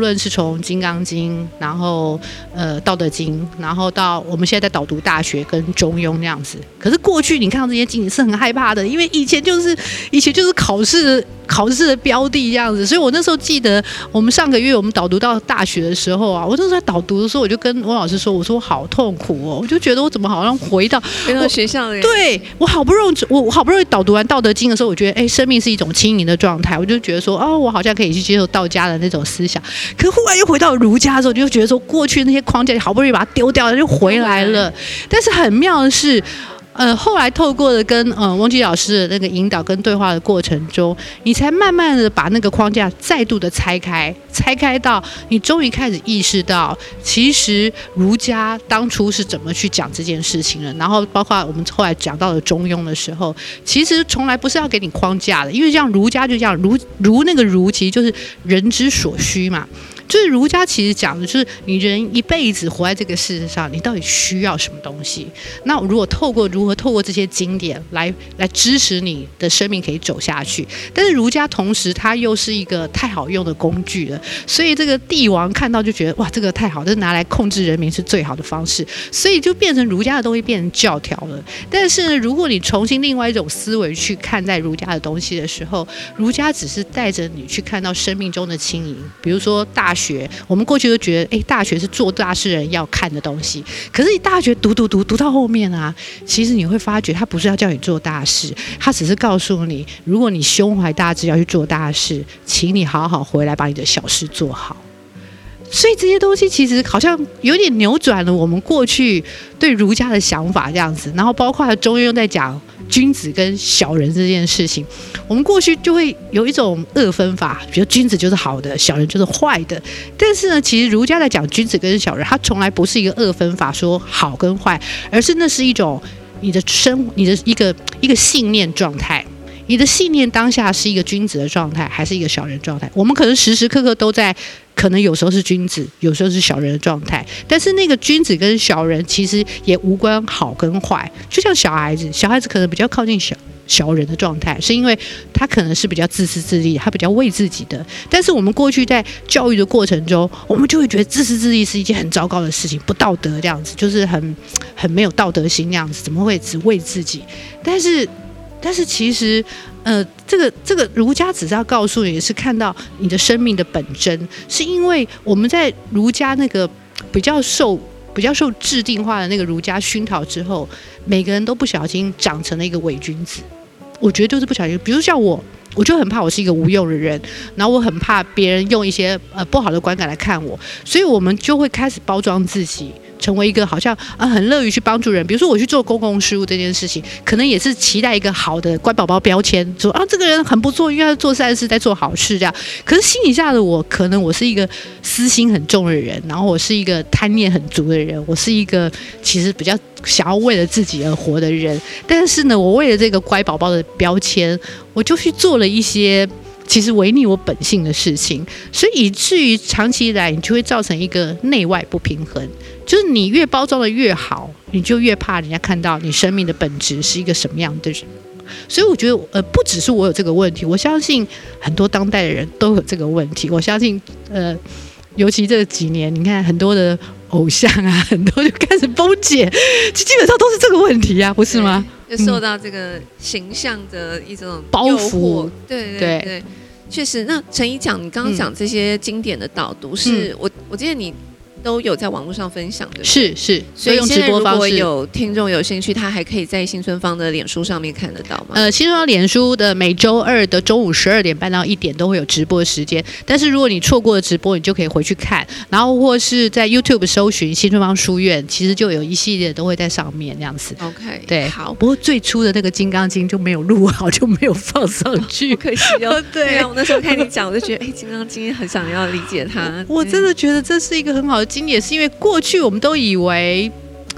无论是从《金刚经》，然后呃《道德经》，然后到我们现在在导读《大学》跟《中庸》那样子。可是过去你看到这些经典是很害怕的，因为以前就是以前就是考试。考试的标的这样子，所以我那时候记得，我们上个月我们导读到大学的时候啊，我那时候在导读的时候，我就跟汪老师说，我说我好痛苦哦，我就觉得我怎么好像回到回到学校的，对我好不容易我我好不容易导读完《道德经》的时候，我觉得哎，生命是一种轻盈的状态，我就觉得说哦，我好像可以去接受道家的那种思想，可忽然又回到儒家的时候，就觉得说过去那些框架好不容易把它丢掉了，就回来了，但是很妙的是。呃，后来透过了跟呃汪吉老师的那个引导跟对话的过程中，你才慢慢的把那个框架再度的拆开，拆开到你终于开始意识到，其实儒家当初是怎么去讲这件事情的。然后包括我们后来讲到了中庸的时候，其实从来不是要给你框架的，因为像儒家就这样，儒儒那个儒其实就是人之所需嘛。就是儒家其实讲的就是你人一辈子活在这个世界上，你到底需要什么东西？那如果透过如何透过这些经典来来支持你的生命可以走下去，但是儒家同时它又是一个太好用的工具了，所以这个帝王看到就觉得哇，这个太好，这拿来控制人民是最好的方式，所以就变成儒家的东西变成教条了。但是呢，如果你重新另外一种思维去看待儒家的东西的时候，儒家只是带着你去看到生命中的轻盈，比如说大。学，我们过去都觉得，哎，大学是做大事人要看的东西。可是你大学读读读读到后面啊，其实你会发觉，他不是要叫你做大事，他只是告诉你，如果你胸怀大志要去做大事，请你好好回来把你的小事做好。所以这些东西其实好像有点扭转了我们过去对儒家的想法这样子，然后包括中庸在讲君子跟小人这件事情，我们过去就会有一种二分法，比如君子就是好的，小人就是坏的。但是呢，其实儒家在讲君子跟小人，他从来不是一个二分法，说好跟坏，而是那是一种你的生你的一个一个信念状态。你的信念当下是一个君子的状态，还是一个小人状态？我们可能时时刻刻都在，可能有时候是君子，有时候是小人的状态。但是那个君子跟小人其实也无关好跟坏。就像小孩子，小孩子可能比较靠近小小人的状态，是因为他可能是比较自私自利，他比较为自己的。但是我们过去在教育的过程中，我们就会觉得自私自利是一件很糟糕的事情，不道德这样子，就是很很没有道德心那样子，怎么会只为自己？但是。但是其实，呃，这个这个儒家只是要告诉你，是看到你的生命的本真，是因为我们在儒家那个比较受比较受制定化的那个儒家熏陶之后，每个人都不小心长成了一个伪君子。我觉得就是不小心，比如像我，我就很怕我是一个无用的人，然后我很怕别人用一些呃不好的观感来看我，所以我们就会开始包装自己。成为一个好像啊很乐于去帮助人，比如说我去做公共事务这件事情，可能也是期待一个好的乖宝宝标签，说啊这个人很不错，因为他做善事在做好事这样。可是心底下的我，可能我是一个私心很重的人，然后我是一个贪念很足的人，我是一个其实比较想要为了自己而活的人。但是呢，我为了这个乖宝宝的标签，我就去做了一些。其实违逆我本性的事情，所以以至于长期以来，你就会造成一个内外不平衡。就是你越包装的越好，你就越怕人家看到你生命的本质是一个什么样的人。所以我觉得，呃，不只是我有这个问题，我相信很多当代的人都有这个问题。我相信，呃，尤其这几年，你看很多的偶像啊，很多就开始崩解，基本上都是这个问题呀，不是吗？就受到这个形象的一种包袱，对对对。确实，那陈怡讲，你刚刚讲这些经典的导读，是我我记得你。都有在网络上分享的，是是，所以用直播方式。如果有听众有兴趣，他还可以在新春方的脸书上面看得到吗？呃，新春方脸书的每周二的中午十二点半到一点都会有直播时间，但是如果你错过了直播，你就可以回去看，然后或是在 YouTube 搜寻新春方书院，其实就有一系列都会在上面这样子。OK，对，好。不过最初的那个《金刚经》就没有录好，就没有放上去，可 惜哦。对啊，我那时候看你讲，我就觉得，哎，《金刚经》很想要理解它。我真的觉得这是一个很好的。经典是因为过去我们都以为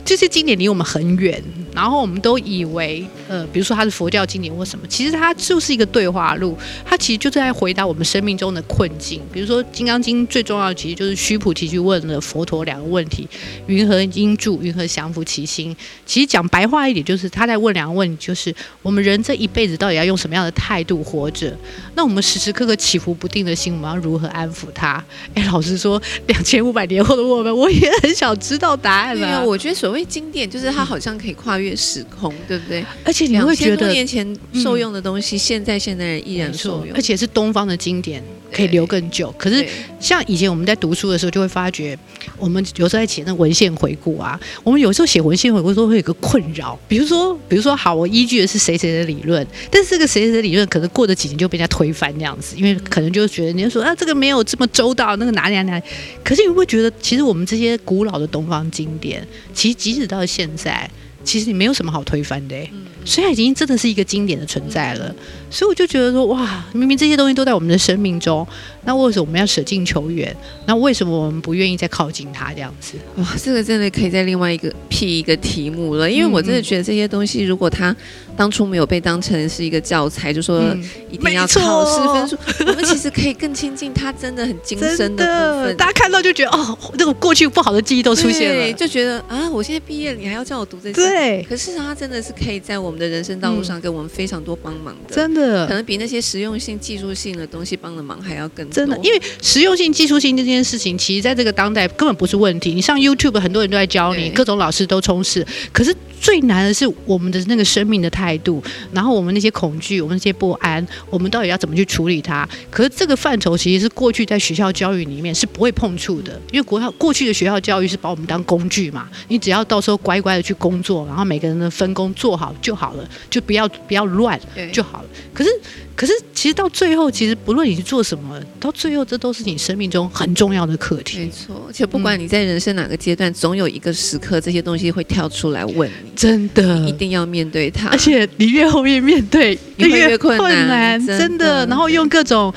这些经典离我们很远，然后我们都以为呃，比如说它是佛教经典或什么，其实它就是一个对话录，它其实就是在回答我们生命中的困境。比如说《金刚经》最重要的其实就是须菩提去问了佛陀两个问题：云何应住？云何降伏其心？其实讲白话一点，就是他在问两个问题，就是我们人这一辈子到底要用什么样的态度活着？那我们时时刻刻起伏不定的心，我们要如何安抚它？哎，老实说，两千五百年后的我们，我也很想知道答案了。我觉得所谓经典，就是它好像可以跨越时空，对不对？而且你会觉得，多年前受用的东西，现在现代人依然受用，而且是东方的经典，可以留更久。可是像以前我们在读书的时候，就会发觉，我们有时候在写那文献回顾啊，我们有时候写文献回顾的时候会有个困扰，比如说，比如说，好，我依据的是谁谁的理论，但是这个谁谁的理论可能过了几年就被人家推翻这样子，因为可能就觉得你就说啊，这个没有这么周到，那个哪里哪里，可是你会觉得，其实我们这些古老的东方经典，其实即使到现在。其实你没有什么好推翻的，所以它已经真的是一个经典的存在了。所以我就觉得说，哇，明明这些东西都在我们的生命中，那为什么我们要舍近求远？那为什么我们不愿意再靠近他这样子？哇，这个真的可以在另外一个辟一个题目了。因为我真的觉得这些东西，如果他当初没有被当成是一个教材，就说一定要考试分数，我们其实可以更亲近他，真的很精深的部分。大家看到就觉得哦，那个过去不好的记忆都出现了，就觉得啊，我现在毕业了，你还要叫我读这些？对。可是他真的是可以在我们的人生道路上给我们非常多帮忙的，真的，可能比那些实用性、技术性的东西帮的忙还要更多。真的，因为实用性、技术性这件事情，其实在这个当代根本不是问题。你上 YouTube，很多人都在教你，各种老师都充斥。可是。最难的是我们的那个生命的态度，然后我们那些恐惧，我们那些不安，我们到底要怎么去处理它？可是这个范畴其实是过去在学校教育里面是不会碰触的，因为国校过去的学校教育是把我们当工具嘛，你只要到时候乖乖的去工作，然后每个人的分工做好就好了，就不要不要乱就好了。可是。可是，其实到最后，其实不论你是做什么，到最后这都是你生命中很重要的课题。没错，而且不管你在人生哪个阶段，总有一个时刻，这些东西会跳出来问你。真的，一定要面对它。而且你越后面面对，越越困难。真的，然后用各种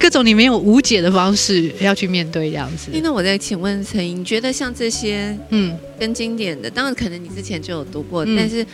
各种你没有无解的方式要去面对这样子。那我再请问陈莹，你觉得像这些，嗯，跟经典的，当然可能你之前就有读过，但是，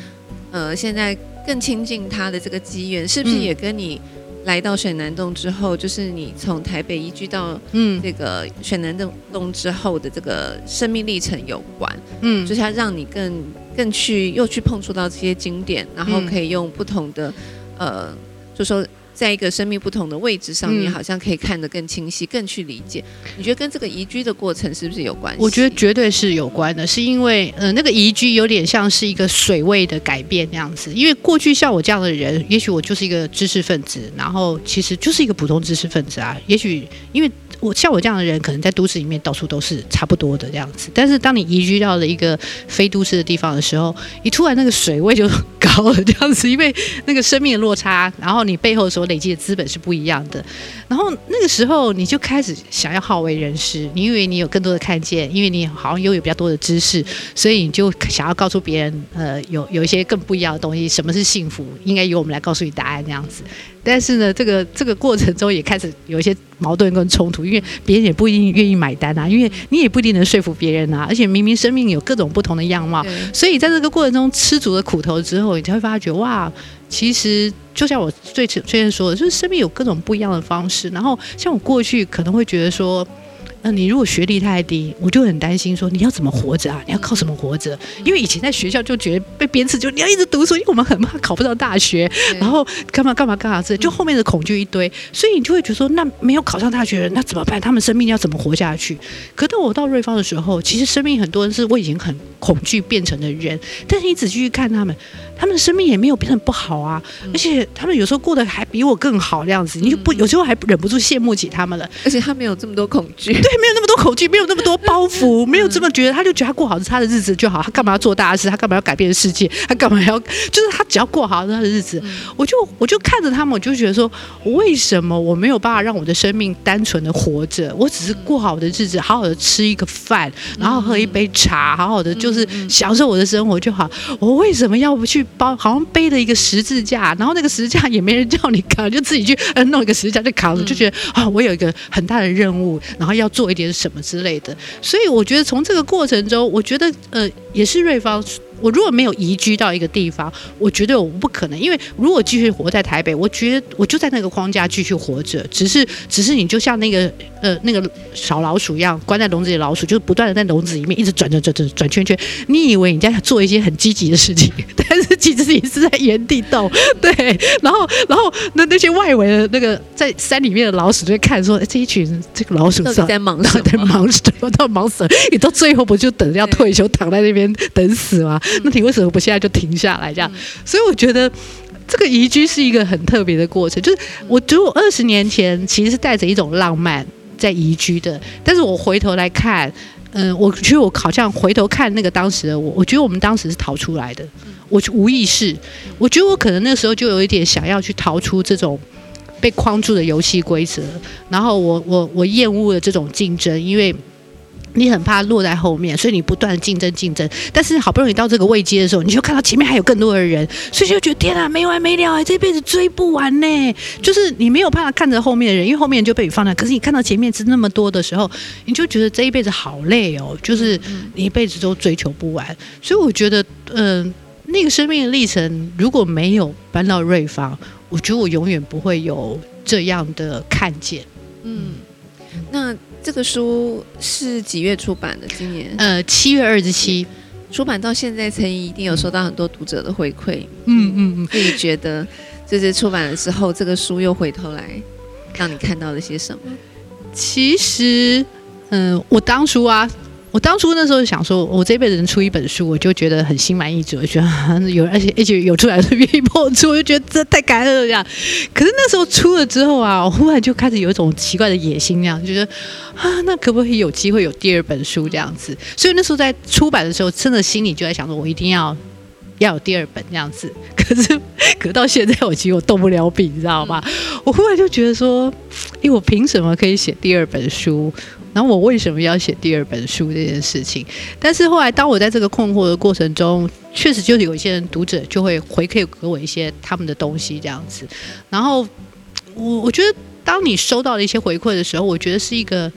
呃，现在。更亲近他的这个机缘，是不是也跟你来到水南洞之后，就是你从台北移居到嗯这个水南洞洞之后的这个生命历程有关？嗯，就是它让你更更去又去碰触到这些经典，然后可以用不同的呃，就说。在一个生命不同的位置上面，好像可以看得更清晰、更去理解。你觉得跟这个移居的过程是不是有关系？我觉得绝对是有关的，是因为呃，那个移居有点像是一个水位的改变那样子。因为过去像我这样的人，也许我就是一个知识分子，然后其实就是一个普通知识分子啊。也许因为。我像我这样的人，可能在都市里面到处都是差不多的这样子。但是当你移居到了一个非都市的地方的时候，你突然那个水位就 高了这样子，因为那个生命的落差，然后你背后所累积的资本是不一样的。然后那个时候你就开始想要好为人师，你以为你有更多的看见，因为你好像拥有比较多的知识，所以你就想要告诉别人，呃，有有一些更不一样的东西。什么是幸福？应该由我们来告诉你答案这样子。但是呢，这个这个过程中也开始有一些矛盾跟冲突，因为别人也不一定愿意买单啊，因为你也不一定能说服别人啊，而且明明生命有各种不同的样貌，所以在这个过程中吃足了苦头之后，你才会发觉哇，其实就像我最最先说的，就是生命有各种不一样的方式。然后像我过去可能会觉得说。那你如果学历太低，我就很担心说你要怎么活着啊？你要靠什么活着？因为以前在学校就觉得被鞭笞，就你要一直读书，因为我们很怕考不到大学，然后干嘛干嘛干嘛这就后面的恐惧一堆，所以你就会觉得说，那没有考上大学人，那怎么办？他们生命要怎么活下去？可到我到瑞芳的时候，其实生命很多人是我已经很恐惧变成的人，但是你仔细去看他们。他们的生命也没有变得不好啊，而且他们有时候过得还比我更好，这样子你就不有时候还忍不住羡慕起他们了。而且他没有这么多恐惧，对，没有那么多恐惧，没有那么多包袱，没有这么觉得，他就觉得他过好是他的日子就好，他干嘛要做大事？他干嘛要改变世界？他干嘛要就是他只要过好他的日子？我就我就看着他们，我就觉得说，为什么我没有办法让我的生命单纯的活着？我只是过好我的日子，好好的吃一个饭，然后喝一杯茶，好好的就是享受我的生活就好。我为什么要不去？包好像背了一个十字架，然后那个十字架也没人叫你扛，就自己去呃弄一个十字架就扛着，就觉得啊，我有一个很大的任务，然后要做一点什么之类的。所以我觉得从这个过程中，我觉得呃。也是瑞芳。我如果没有移居到一个地方，我觉得我不可能，因为如果继续活在台北，我觉得我就在那个框架继续活着，只是只是你就像那个呃那个小老鼠一样，关在笼子里，老鼠就是不断的在笼子里面一直转转转转转圈圈。你以为你在做一些很积极的事情，但是其实你是在原地动。对，然后然后那那些外围的那个在山里面的老鼠就会看说，这一群这个老鼠在忙什么？在忙什么？到忙什么？你到最后不就等着要退休，躺在那边等死吗？那你为什么不现在就停下来？这样，所以我觉得这个移居是一个很特别的过程。就是我觉得我二十年前其实是带着一种浪漫在移居的，但是我回头来看，嗯，我觉得我好像回头看那个当时的我，我觉得我们当时是逃出来的。我无意识，我觉得我可能那时候就有一点想要去逃出这种被框住的游戏规则，然后我我我厌恶了这种竞争，因为。你很怕落在后面，所以你不断的竞争竞争。但是好不容易到这个位阶的时候，你就看到前面还有更多的人，所以就觉得天啊，没完没了哎，这辈子追不完呢。就是你没有办法看着后面的人，因为后面就被你放大。可是你看到前面是那么多的时候，你就觉得这一辈子好累哦，就是你一辈子都追求不完。所以我觉得，嗯，那个生命的历程如果没有搬到瑞芳，我觉得我永远不会有这样的看见。嗯，那。这个书是几月出版的？今年呃七月二十七出版到现在，陈怡一定有收到很多读者的回馈。嗯嗯嗯，自己觉得就是出版了之后，这个书又回头来让你看到了些什么？其实，嗯，我当初啊。我当初那时候想说，我这辈子能出一本书，我就觉得很心满意足，我觉得有而且而且有出来是 愿意帮我出，我就觉得这太感恩了这样。可是那时候出了之后啊，我忽然就开始有一种奇怪的野心，这样就觉得啊，那可不可以有机会有第二本书这样子？所以那时候在出版的时候，真的心里就在想说，我一定要要有第二本这样子。可是可到现在，我其实我动不了笔，你知道吗？我忽然就觉得说，哎，我凭什么可以写第二本书？然后我为什么要写第二本书这件事情？但是后来，当我在这个困惑的过程中，确实就是有一些人读者就会回馈给我一些他们的东西这样子。然后我我觉得，当你收到了一些回馈的时候，我觉得是一个。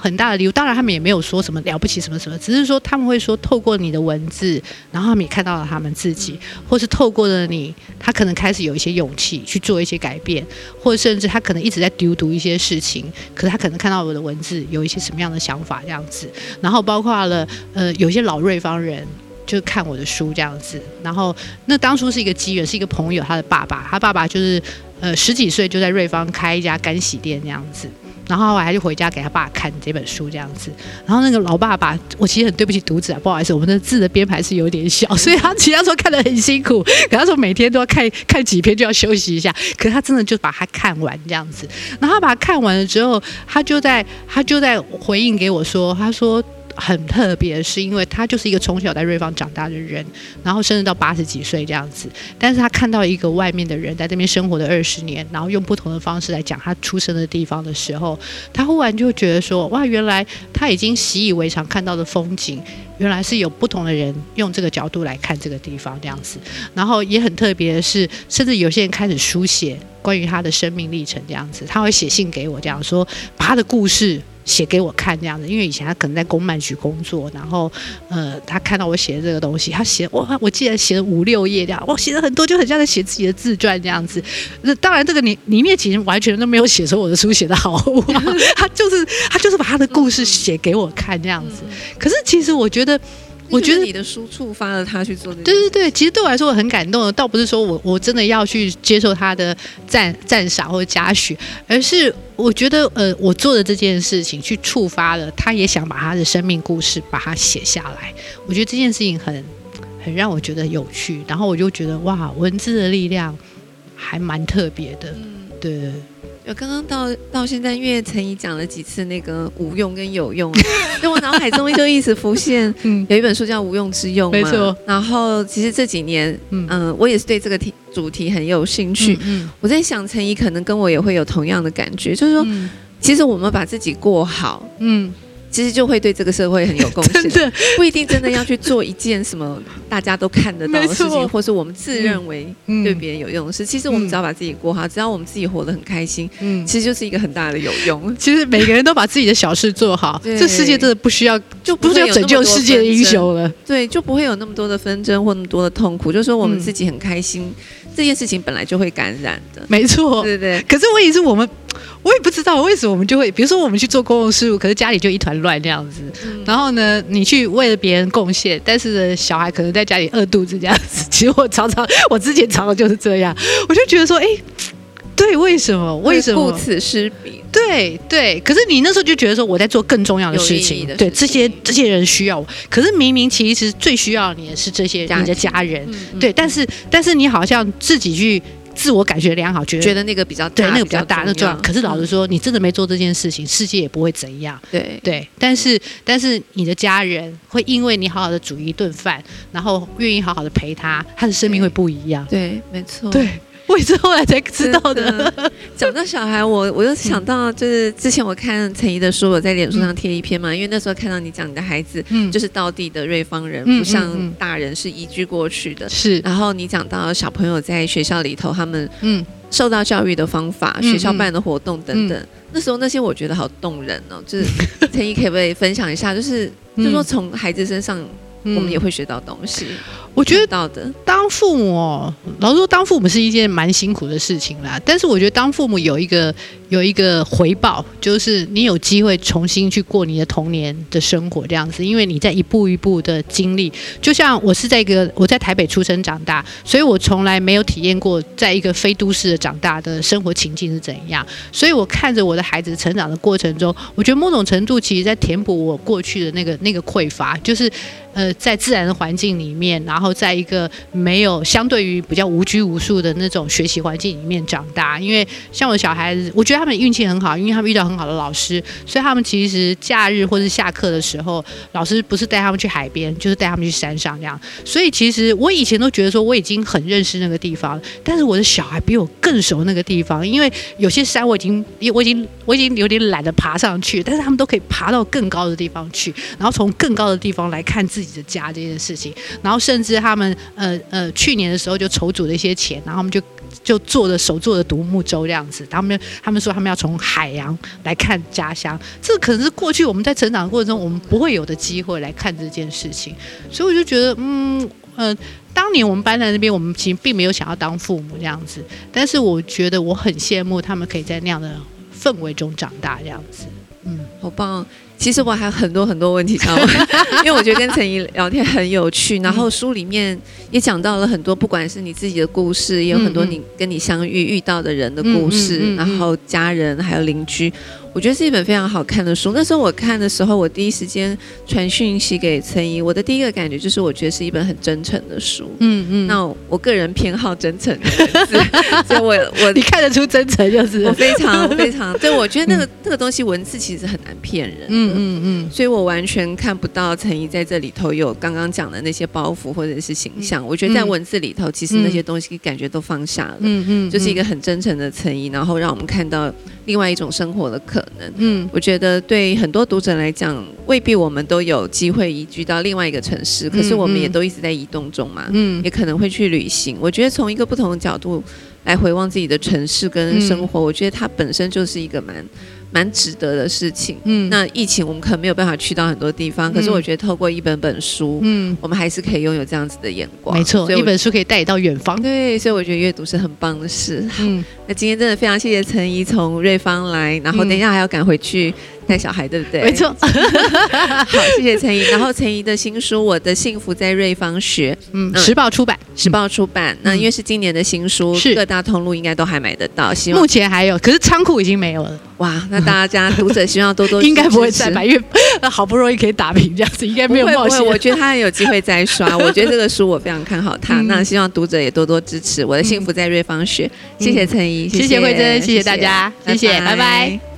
很大的礼物，当然他们也没有说什么了不起什么什么，只是说他们会说透过你的文字，然后他们也看到了他们自己，或是透过了你，他可能开始有一些勇气去做一些改变，或者甚至他可能一直在丢读一些事情，可是他可能看到我的文字有一些什么样的想法这样子，然后包括了呃有些老瑞芳人就看我的书这样子，然后那当初是一个机缘，是一个朋友他的爸爸，他爸爸就是呃十几岁就在瑞芳开一家干洗店这样子。然后我还就回家给他爸看这本书这样子，然后那个老爸爸，我其实很对不起读者，不好意思，我们的字的编排是有点小，所以他其他说看得很辛苦，可他说每天都要看看几篇就要休息一下，可是他真的就把它看完这样子，然后他把它看完了之后，他就在他就在回应给我说，他说。很特别，是因为他就是一个从小在瑞芳长大的人，然后甚至到八十几岁这样子。但是他看到一个外面的人在这边生活的二十年，然后用不同的方式来讲他出生的地方的时候，他忽然就觉得说：哇，原来他已经习以为常看到的风景，原来是有不同的人用这个角度来看这个地方这样子。然后也很特别的是，甚至有些人开始书写关于他的生命历程这样子，他会写信给我，这样说把他的故事。写给我看这样子，因为以前他可能在公办局工作，然后呃，他看到我写的这个东西，他写哇，我记得写了五六页这样，我写了很多，就很像在写自己的自传这样子。那当然，这个里里面其实完全都没有写出我的书写的好，他就是他就是把他的故事写给我看这样子。可是其实我觉得。我觉得你的书触发了他去做对对对，其实对我来说我很感动的，倒不是说我我真的要去接受他的赞赞赏或者嘉许，而是我觉得呃，我做的这件事情去触发了他，也想把他的生命故事把它写下来。我觉得这件事情很很让我觉得有趣，然后我就觉得哇，文字的力量还蛮特别的，对。有刚刚到到现在，因为陈怡讲了几次那个无用跟有用，在我脑海中就一直浮现，嗯，有一本书叫《无用之用》，没错。然后其实这几年，嗯，我也是对这个题主题很有兴趣。嗯，我在想陈怡可能跟我也会有同样的感觉，就是说，其实我们把自己过好，嗯，其实就会对这个社会很有贡献。真的不一定真的要去做一件什么大家都看得到的事情，或是我们自认为嗯对别人有用的事。其实我们只要把自己过好，只要我们自己活得很开心，嗯。其实就是一个很大的有用。其实每个人都把自己的小事做好，这世界真的不需要，就不是要拯救世界的英雄。了。对，就不会有那么多的纷争或那么多的痛苦。就是说我们嗯自己很开心，这件事情本来就会感染的。没错，对对对，可是问题是我们，我也不知道为什么我们就会，比如说我们去做公共事务，可是家里就一团乱这样子。嗯然后呢，你去为了别人贡献，但是呢，小孩可能在家里饿肚子这样子。其实我常常，我之前常常就是这样，我就觉得说，哎，对，为什么？为什么？顾此失彼？对对，可是你那时候就觉得说我在做更重要的事情，对这些这些人需要我，可是明明其实最需要你的是这些家你的家人，嗯嗯对，但是但是你好像自己去自我感觉良好，觉得觉得那个比较大，对那个比较大，那重要。可是老实嗯说，你真的没做这件事情，世界也不会怎样。对对，但是但是你的家人会因为你好好的煮一顿饭，然后愿意好好的陪他，他的生命会不一样。对，没错。对，我也是后来才知道的。的。讲到小孩，我我又想到，就是之前我看陈怡的书，我在脸书上贴一篇嘛，因为那时候看到你讲你的孩子嗯，就是道地的瑞芳人，嗯不像大人是移居过去的。是，然后你讲到小朋友在学校里头，他们嗯受到教育的方法、嗯学校办的活动等等，那时候那些我觉得好动人哦。就是 陈怡可不可以分享一下？就是嗯就说从孩子身上，嗯我们也会学到东西。我觉得到的，当父母哦，老实说，当父母是一件蛮辛苦的事情啦。但是我觉得当父母有一个有一个回报，就是你有机会重新去过你的童年的生活这样子，因为你在一步一步的经历。就像我是在一个我在台北出生长大，所以我从来没有体验过在一个非都市的长大的生活情境是怎样。所以我看着我的孩子成长的过程中，我觉得某种程度其实在填补我过去的那个那个匮乏，就是呃在自然的环境里面，然后在一个没有相对于比较无拘无束的那种学习环境里面长大。因为像我的小孩子，我觉得他们运气很好，因为他们遇到很好的老师，所以他们其实假日或是下课的时候，老师不是带他们去海边，就是带他们去山上这样。所以其实我以前都觉得说我已经很认识那个地方，但是我的小孩比我更熟那个地方，因为有些山我已经我已经我已经有点懒得爬上去，但是他们都可以爬到更高的地方去，然后从更高的地方来看自自己的家这件事情，然后甚至他们呃呃去年的时候就筹组了一些钱，然后他们就就做了手做的独木舟这样子，他们他们说他们要从海洋来看家乡，这可能是过去我们在成长的过程中我们不会有的机会来看这件事情，所以我就觉得嗯呃。当年我们搬在那边，我们其实并没有想要当父母这样子，但是我觉得我很羡慕他们可以在那样的氛围中长大这样子。嗯，好棒！其实我还有很多很多问题想问，因为我觉得跟陈怡聊天很有趣。然后书里面也讲到了很多，不管是你自己的故事，也有很多你跟你相遇遇到的人的故事，然后家人还有邻居。我觉得是一本非常好看的书。那时候我看的时候，我第一时间传讯息给陈怡，我的第一个感觉就是，我觉得是一本很真诚的书。嗯嗯，那我个人偏好真诚的文字，所以我我 你看得出真诚就是我非常非常 对，我觉得那个、那个东西文字其实很难骗人。嗯嗯嗯所以我完全看不到陈怡在这里头有刚刚讲的那些包袱或者是形象。我觉得在文字里头，其实那些东西感觉都放下了，嗯嗯，就是一个很真诚的陈怡，然后让我们看到另外一种生活的可能。嗯我觉得对很多读者来讲，未必我们都有机会移居到另外一个城市，可是我们也都一直在移动中嘛，嗯也可能会去旅行。我觉得从一个不同的角度来回望自己的城市跟生活，我觉得它本身就是一个蛮蛮值得的事情。嗯那疫情我们可能没有办法去到很多地方，可是我觉得透过一本本书，嗯，我们还是可以拥有这样子的眼光。没错，所以一本书可以带你到远方。对，所以我觉得阅读是很棒的事。嗯，那今天真的非常谢谢陈怡从瑞芳来，然后等一下还要赶回去带小孩，对不对？没错。好，谢谢陈怡。然后陈怡的新书《我的幸福在瑞芳学》，嗯，嗯时报出版，时报出版。那因为是今年的新书，是各大通路应该都还买得到。希望目前还有，可是仓库已经没有了，哇，那大家读者希望多多 应该不会再买，因为 好不容易可以打平这样子，应该没有冒险。我觉得他很有机会再刷。我觉得这个书我非常看好它，嗯那希望读者也多多支持。我的幸福在瑞芳学，谢谢陈怡，谢谢慧珍，谢谢大家，谢谢，拜拜。